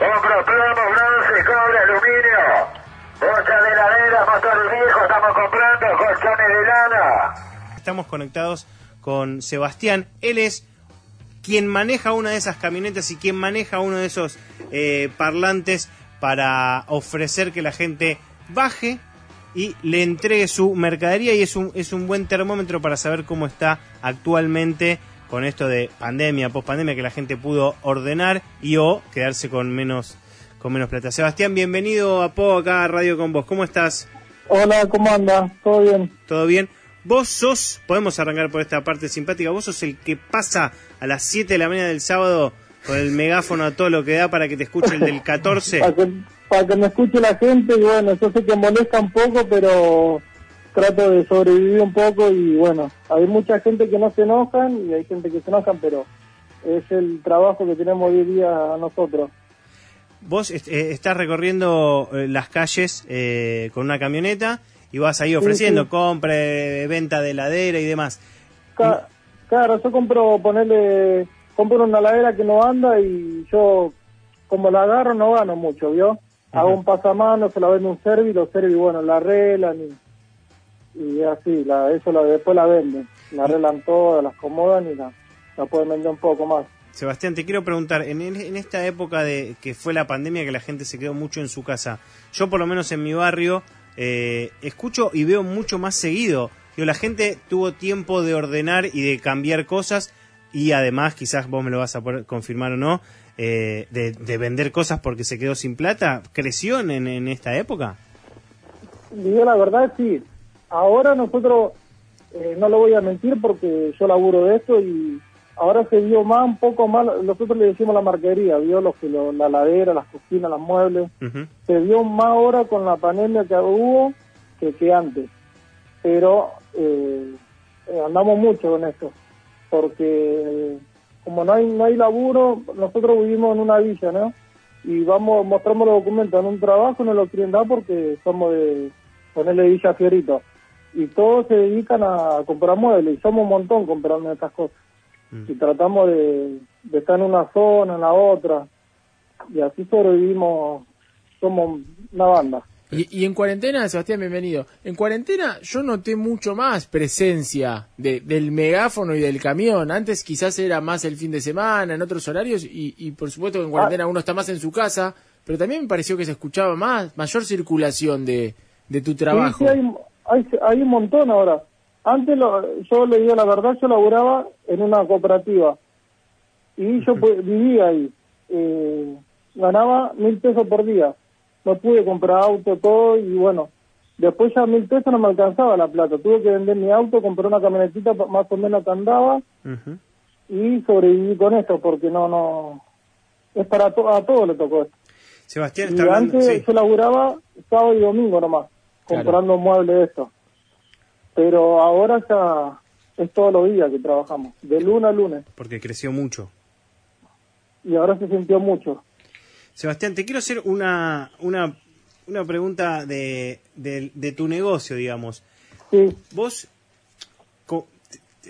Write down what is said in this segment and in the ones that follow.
Compro plomo, bronce, cobre, aluminio. Bocha de heladera, motores viejos, estamos comprando colchones de lana. Estamos conectados con Sebastián. Él es quien maneja una de esas camionetas y quien maneja uno de esos eh, parlantes para ofrecer que la gente baje y le entregue su mercadería y es un, es un buen termómetro para saber cómo está actualmente con esto de pandemia, pospandemia, que la gente pudo ordenar y o quedarse con menos, con menos plata. Sebastián, bienvenido a Po acá a Radio con vos. ¿Cómo estás? Hola, ¿cómo anda? ¿Todo bien? ¿Todo bien? Vos sos, podemos arrancar por esta parte simpática, vos sos el que pasa a las 7 de la mañana del sábado con el megáfono a todo lo que da para que te escuche el del 14. para, que, para que me escuche la gente y bueno, yo sé que molesta un poco, pero trato de sobrevivir un poco y bueno, hay mucha gente que no se enojan y hay gente que se enojan, pero es el trabajo que tenemos hoy día nosotros. Vos eh, estás recorriendo eh, las calles eh, con una camioneta y vas ahí ofreciendo sí. compra, venta de heladera y demás. Ca claro, yo compro, ponerle, compro una heladera que no anda y yo, como la agarro, no gano mucho, ¿vio? Hago un pasamano, se la vende un servi, los servi, bueno, la arreglan y, y así, la, eso la, después la venden. La arreglan todas, las acomodan y la, la pueden vender un poco más. Sebastián, te quiero preguntar, en, en, esta época de que fue la pandemia, que la gente se quedó mucho en su casa, yo por lo menos en mi barrio eh, escucho y veo mucho más seguido. Digo, la gente tuvo tiempo de ordenar y de cambiar cosas y además, quizás vos me lo vas a poder confirmar o no, eh, de, de, vender cosas porque se quedó sin plata. ¿Creció en, en esta época? Digo la verdad, sí. Ahora nosotros, eh, no lo voy a mentir porque yo laburo de esto y ahora se vio más, un poco más, nosotros le decimos la marquería, vio los que lo, la ladera, las cocinas, los muebles, uh -huh. se vio más ahora con la pandemia que hubo que, que antes, pero eh, andamos mucho con esto, porque como no hay no hay laburo, nosotros vivimos en una villa, ¿no? Y vamos, mostramos los documentos en un trabajo, no lo quieren dar porque somos de ponerle Villa Fiorito. Y todos se dedican a comprar muebles, y somos un montón comprando estas cosas y tratamos de, de, estar en una zona, en la otra, y así sobrevivimos, somos una banda. Y, y, en cuarentena, Sebastián, bienvenido. En cuarentena yo noté mucho más presencia de, del megáfono y del camión. Antes quizás era más el fin de semana, en otros horarios, y, y por supuesto que en cuarentena ah. uno está más en su casa, pero también me pareció que se escuchaba más, mayor circulación de, de tu trabajo. Sí, sí hay, hay, hay un montón ahora. Antes, lo, yo le digo la verdad, yo laburaba en una cooperativa y yo pues, vivía ahí. Eh, ganaba mil pesos por día. No pude comprar auto, todo, y bueno, después ya mil pesos no me alcanzaba la plata. Tuve que vender mi auto, comprar una camionetita más o menos que andaba uh -huh. y sobreviví con esto, porque no, no, es para to a todos le tocó esto. Sebastián, y está hablando, antes sí. yo laburaba sábado y domingo nomás, comprando claro. muebles de esto pero ahora ya es todos los días que trabajamos, de lunes a lunes. Porque creció mucho. Y ahora se sintió mucho. Sebastián, te quiero hacer una, una, una pregunta de, de, de tu negocio, digamos. Sí. Vos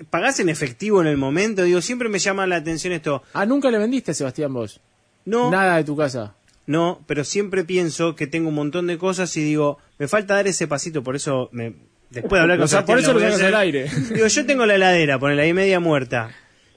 pagás en efectivo en el momento, digo, siempre me llama la atención esto. Ah, nunca le vendiste, Sebastián, vos. No. Nada de tu casa. No, pero siempre pienso que tengo un montón de cosas y digo, me falta dar ese pasito, por eso me, después de hablar con o sea, por eso lo sacas al aire. Digo, yo tengo la heladera, ponela ahí media muerta.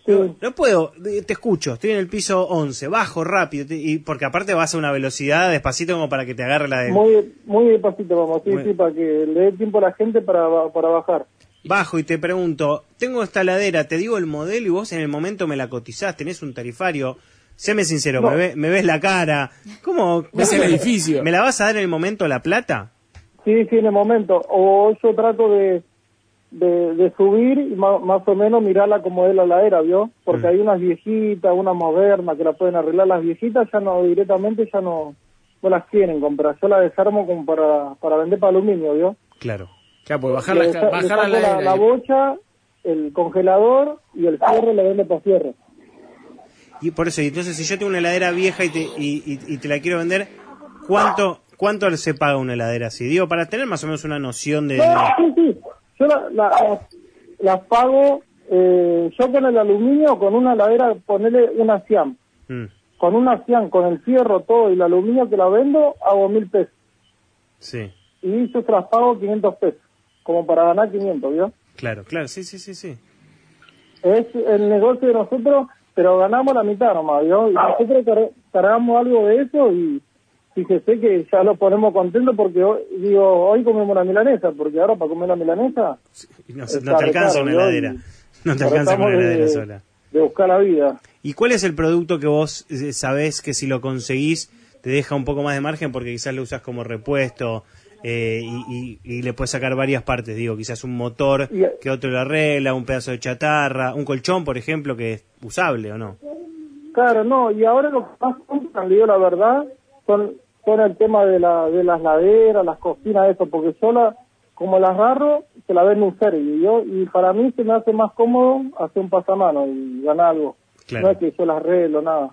Sí. No, no, puedo, te escucho, estoy en el piso 11, bajo rápido, te, y porque aparte vas a una velocidad despacito como para que te agarre la de... Muy, muy despacito vamos, sí, muy... sí, para que le dé tiempo a la gente para, para bajar. Bajo y te pregunto, tengo esta heladera, te digo el modelo y vos en el momento me la cotizás, tenés un tarifario, séme sincero, No. me, ve- me ves la cara, ¿cómo? Ves el edificio. ¿Me la vas a dar en el momento la plata? Sí, sí, en el momento. O yo trato de, de, de subir y más, más o menos mirarla como es la ladera, ¿vio? Porque Mm. hay unas viejitas, unas modernas que la pueden arreglar. Las viejitas ya no, directamente ya no, no las quieren comprar. Yo las desarmo como para, para vender para aluminio, ¿vio? Claro. Claro, pues bajar la, bajar la, bocha, el congelador y el cierre le vende para cierre. Y por eso, y entonces si yo tengo una heladera vieja y te, y, y- y te la quiero vender, ¿cuánto cuánto se paga una heladera así? Digo, para tener más o menos una noción de... No, sí, sí. Yo la- la- pago, eh, yo con el aluminio, con una heladera, ponerle una Siam. Mm, con una cian, con el fierro todo y el aluminio que la vendo, hago mil pesos. Sí, Y yo las pago 500 pesos, como para ganar 500, ¿vio? claro, claro, sí, sí, sí, sí. Es el negocio de nosotros, pero ganamos la mitad nomás, ¿vio? Y nosotros car- cargamos algo de eso y fíjese que ya lo ponemos contentos porque hoy, digo, hoy comemos una milanesa, porque ahora para comer la milanesa No, te alcanza una heladera. No te alcanza una de- heladera sola. de buscar la vida. ¿Y cuál es el producto que vos eh, sabés que si lo conseguís te deja un poco más de margen porque quizás lo usás como repuesto eh, y, y- y le puedes sacar varias partes? Digo, quizás un motor Y- que otro lo arregla, un pedazo de chatarra, un colchón, por ejemplo, que es usable o no. Claro, no, y ahora lo que más compran, le digo la verdad, son, son el tema de, la, de las laderas, las cocinas, eso, porque yo la, como las agarro, se la vendo un servicio, yo, y para mí se me hace más cómodo hacer un pasamano y ganar algo. Claro. No es que yo las arreglo, nada.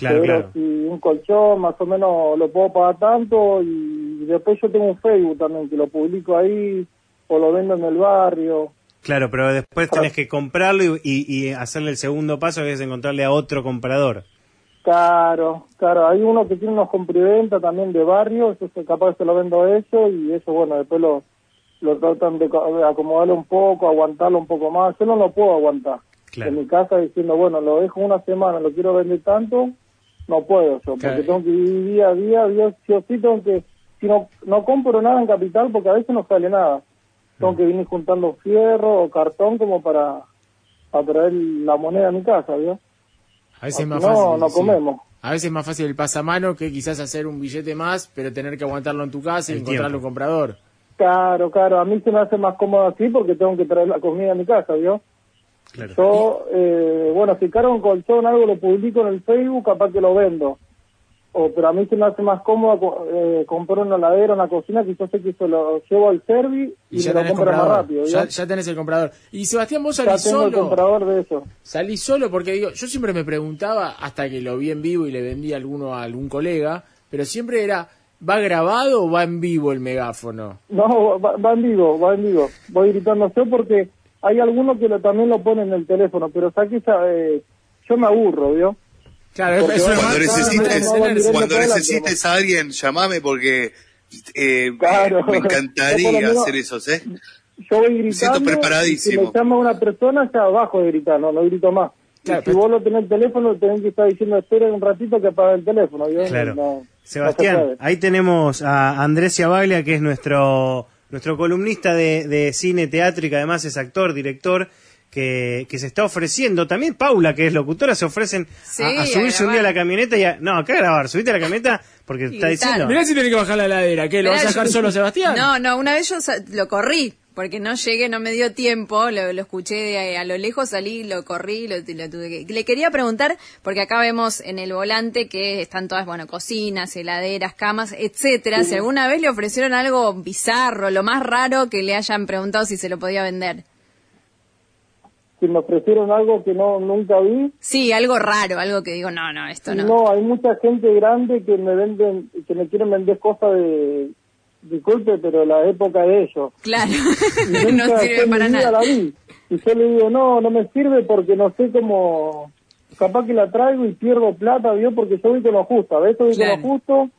Claro, Pero claro. si un colchón más o menos lo puedo pagar tanto, y después yo tengo un Facebook también, que lo publico ahí, o lo vendo en el barrio. Claro, pero después tenés que comprarlo y, y- y hacerle el segundo paso, que es encontrarle a otro comprador. Claro, claro, hay uno que tiene unos compriventa también de barrio, se- capaz se lo vendo a eso y eso, bueno, después lo, lo tratan de, co- de acomodarlo un poco, aguantarlo un poco más. Yo no lo puedo aguantar. Claro. En mi casa diciendo, bueno, lo dejo una semana, lo quiero vender tanto, no puedo yo, porque Claro. tengo que vivir día a día, día sí o sí tengo que, si no, no compro nada en capital porque a veces no sale nada. Tengo que venir juntando fierro o cartón como para, para traer la moneda a mi casa, ¿vio? A veces es más No, fácil. no sí. comemos. A veces es más fácil el pasamano que quizás hacer un billete más, pero tener que aguantarlo en tu casa y El encontrarle tiempo. un comprador. Claro, claro, a mí se me hace más cómodo así porque tengo que traer la comida a mi casa, ¿vio? Claro. Yo, eh, bueno, si cargo un colchón, algo lo publico en el Facebook, capaz que lo vendo. O, pero a mí se me hace más cómodo eh, comprar una ladera, una cocina, que yo sé que se lo llevo al service y, Y ya me lo compra más rápido, ya, ya tenés el comprador. Y Sebastián, vos Ya salís el solo. comprador de eso. Salí solo porque digo, yo siempre me preguntaba, hasta que lo vi en vivo y le vendí a alguno a algún colega, pero siempre era, ¿va grabado o va en vivo el megáfono? No, va, va en vivo, va en vivo. Voy gritando yo porque hay algunos que lo, también lo ponen en el teléfono, pero saqué, eh, yo me aburro, ¿vio? Claro, Porque bueno, Cuando necesites, cuando necesites a alguien, llamame porque eh, Claro. me encantaría menos- hacer eso, ¿eh? yo voy Me siento gritando. preparadísimo. y Si me llama una persona, ya bajo de gritar, no, no grito más. Claro, si vos lo tenés el teléfono, tenés que estar diciendo, esperen un ratito que apague el teléfono. ¿vio? Claro. No, no se Sebastián, ahí tenemos a Andrés Ciabaglia, que es nuestro, nuestro columnista de, de cine, teatro y que además es actor, director, que, que se está ofreciendo. También Paula, que es locutora, se ofrecen Sí, a, a a subirse un día a la camioneta y a... No, acá a grabar, subite a la camioneta porque te está diciendo... Mirá si tiene que bajar la heladera, ¿qué? ¿Lo vas a dejar yo- solo Sebastián? No, no, una vez yo sa- lo corrí, porque no llegué, no me dio tiempo, lo, lo escuché de a lo lejos, salí, lo corrí, lo, lo tuve que... Le quería preguntar, porque acá vemos en el volante que están todas, bueno, cocinas, heladeras, camas, etcétera, si alguna vez le ofrecieron algo bizarro, lo más raro que le hayan preguntado si se lo podía vender. Si me ofrecieron algo que no nunca vi, Sí, algo raro, algo que digo, no, no, esto no. no, hay mucha gente grande que me venden, que me quieren vender cosas de, disculpe, pero la época de ellos. Claro, no sirve para nada. la vi. Y yo le digo, no, no me sirve porque no sé cómo... Capaz que la traigo y pierdo plata, ¿vio? Porque yo voy con lo justo. A veces voy Claro. con lo justo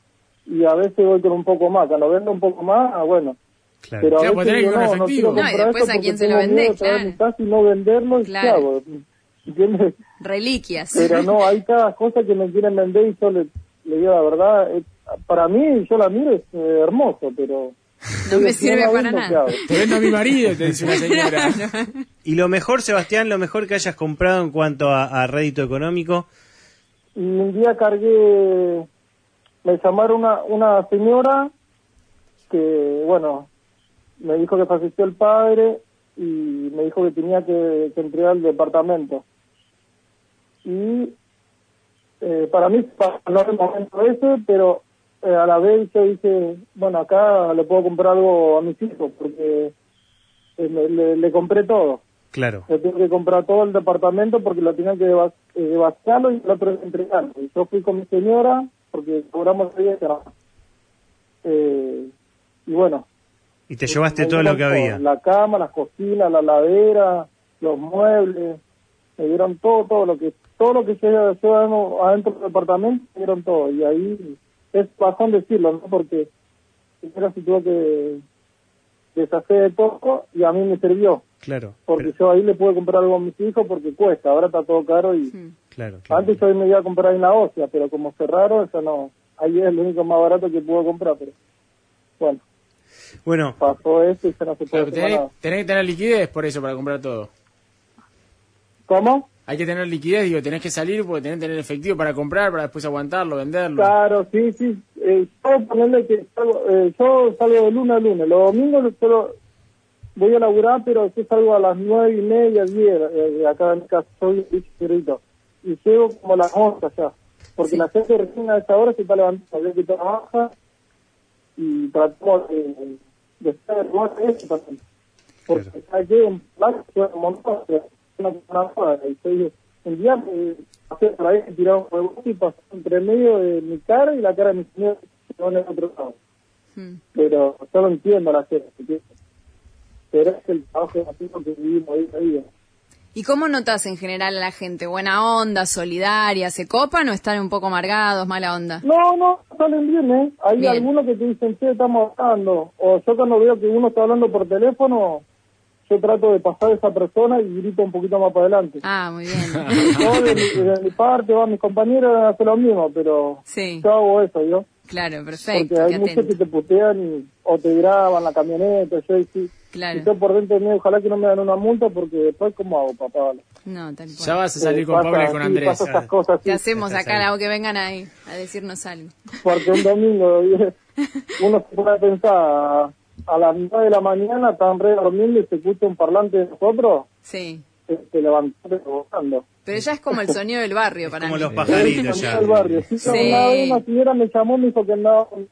y a veces voy con un poco más. Cuando vendo un poco más, ah, bueno. Claro. Pero a Claro, pues veces digo, no, no efectivo. quiero No, y después a quién se lo vendés, claro. mi casa y no venderlo y Claro. ¿qué hago? ¿Entiendes? Reliquias. Pero no, hay cada cosa que me quieren vender y yo le, le digo la verdad. eh, para mí, yo la miro, es eh, hermoso, pero... No me si sirve la para nada. Te vendo a mi marido, te dice una señora. Y lo mejor, Sebastián, lo mejor que hayas comprado en cuanto a, a rédito económico. y un día cargué, me llamaron una, una señora que, bueno, me dijo que falleció el padre y me dijo que tenía que, que entregar el departamento. Y eh, para mí, para no el momento ese, pero eh, a la vez yo dije, bueno, acá le puedo comprar algo a mis hijos porque eh, le- le- le compré todo. Claro. Le tuve que comprar todo el departamento porque lo tenían que eh, devastarlo y el otro entregarlo. Y yo fui con mi señora porque cobramos el día. Eh, y bueno. Y te llevaste todo lo que había. La cama, las cocinas, la ladera, los muebles. Me dieron todo, todo lo que todo lo que se lleva adentro del departamento, dieron todo. Y ahí es bajón decirlo, ¿no? Porque primero se tuvo que deshacer de todo y a mí me sirvió. Claro. Porque yo ahí le puedo comprar algo a mis hijos porque cuesta, ahora está todo caro y. Claro, claro. antes yo me iba a comprar en la ósea, pero como cerraron, eso no, ahí es lo único más barato que puedo comprar, pero bueno, Bueno, pasó eso y ya no se puede Pero hacer tenés, nada. tenés que tener liquidez por eso, para comprar todo. ¿Cómo? Hay que tener liquidez, digo, tenés que salir porque tenés que tener efectivo para comprar, para después aguantarlo, venderlo. Claro, sí, sí. Eh, yo ponerle que salgo, eh, yo salgo de lunes a lunes. Los domingos solo voy a laburar, pero yo salgo a las nueve y media, diez, eh, de acá en casa. Soy ligerito. Y llego como a las once ya. Porque Sí. la gente recién a esa hora se está levantando, ya que trabaja y tratamos de, de estar a eso también. Porque aquí en Plaza fue un montón, pero una y estoy un día me pasé por ahí, me tiraba un huevo y pasó entre medio de mi cara y la cara de mi señor que en el otro lado. Pero yo lo entiendo la gente, ¿entiendes? pero es el trabajo así que vivimos día a día. ¿Y cómo notas en general a la gente? ¿Buena onda, solidaria? ¿Se copan o están un poco amargados, mala onda? No, no, salen bien, ¿eh? Hay Bien. algunos que te dicen, che, estamos hablando. O yo cuando veo que uno está hablando por teléfono, yo trato de pasar a esa persona y grito un poquito más para adelante. Ah, muy bien. Yo de, mi- de mi parte, va, mis compañeros hacen lo mismo, pero Sí, yo hago eso, yo. claro, perfecto. Porque hay muchos que te putean y, o te graban la camioneta, yo y sí. Claro. Y yo por dentro mío, ojalá que no me dan una multa porque después, ¿cómo hago, papá? Vale. No, tal Ya cual. vas a salir Eh, con Pablo y con Andrés. pasa esas cosas, sí. ¿Qué hacemos Estás acá? Hago que vengan ahí a decirnos algo. Porque un domingo uno se puede pensar a, las 9 de la mañana, están re durmiendo y se escucha un parlante de nosotros, Sí. te levantás rebotando. Pero ya es como el sonido del barrio para como mí. los pajaritos Sí, ya. del barrio. Sí, Sí. Una vez una señora me llamó, me dijo que andaba un,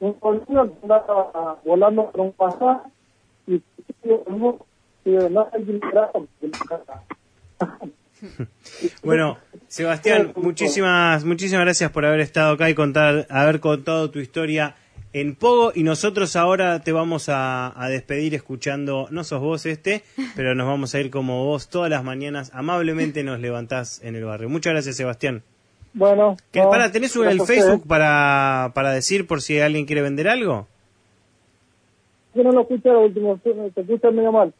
un conocido que andaba volando por un pasaje y no hay que mirar Bueno, Sebastián, muchísimas, muchísimas gracias por haber estado acá y contar, haber contado tu historia en Pogo y nosotros ahora te vamos a, a despedir escuchando, no sos vos este, pero nos vamos a ir como vos todas las mañanas, amablemente nos levantás en el barrio. Muchas gracias Sebastián. Bueno, ¿Qué, no, para, ¿Tenés un- el. Facebook para, para decir por si alguien quiere vender algo? Yo no lo escuché lo último, se se escucha medio mal.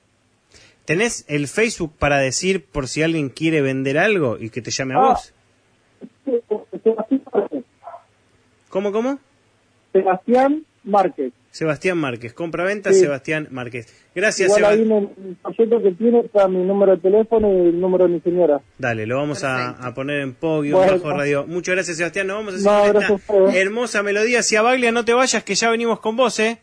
¿Tenés el Facebook para decir por si alguien quiere vender algo y que te llame a Ah. vos? ¿Cómo, cómo? Sebastián Márquez. Sebastián Márquez, compra-venta Sí. Sebastián Márquez. Gracias, Igual ahí Sebastián. en el proyecto que tiene está mi número de teléfono y el número de mi señora. Dale, lo vamos a, poner en Pogio, Bueno. bajo radio. Muchas gracias, Sebastián. Nos vamos a No, seguir gracias a esta ustedes. hermosa melodía. Si a Baglia no te vayas, que ya venimos con vos, ¿eh?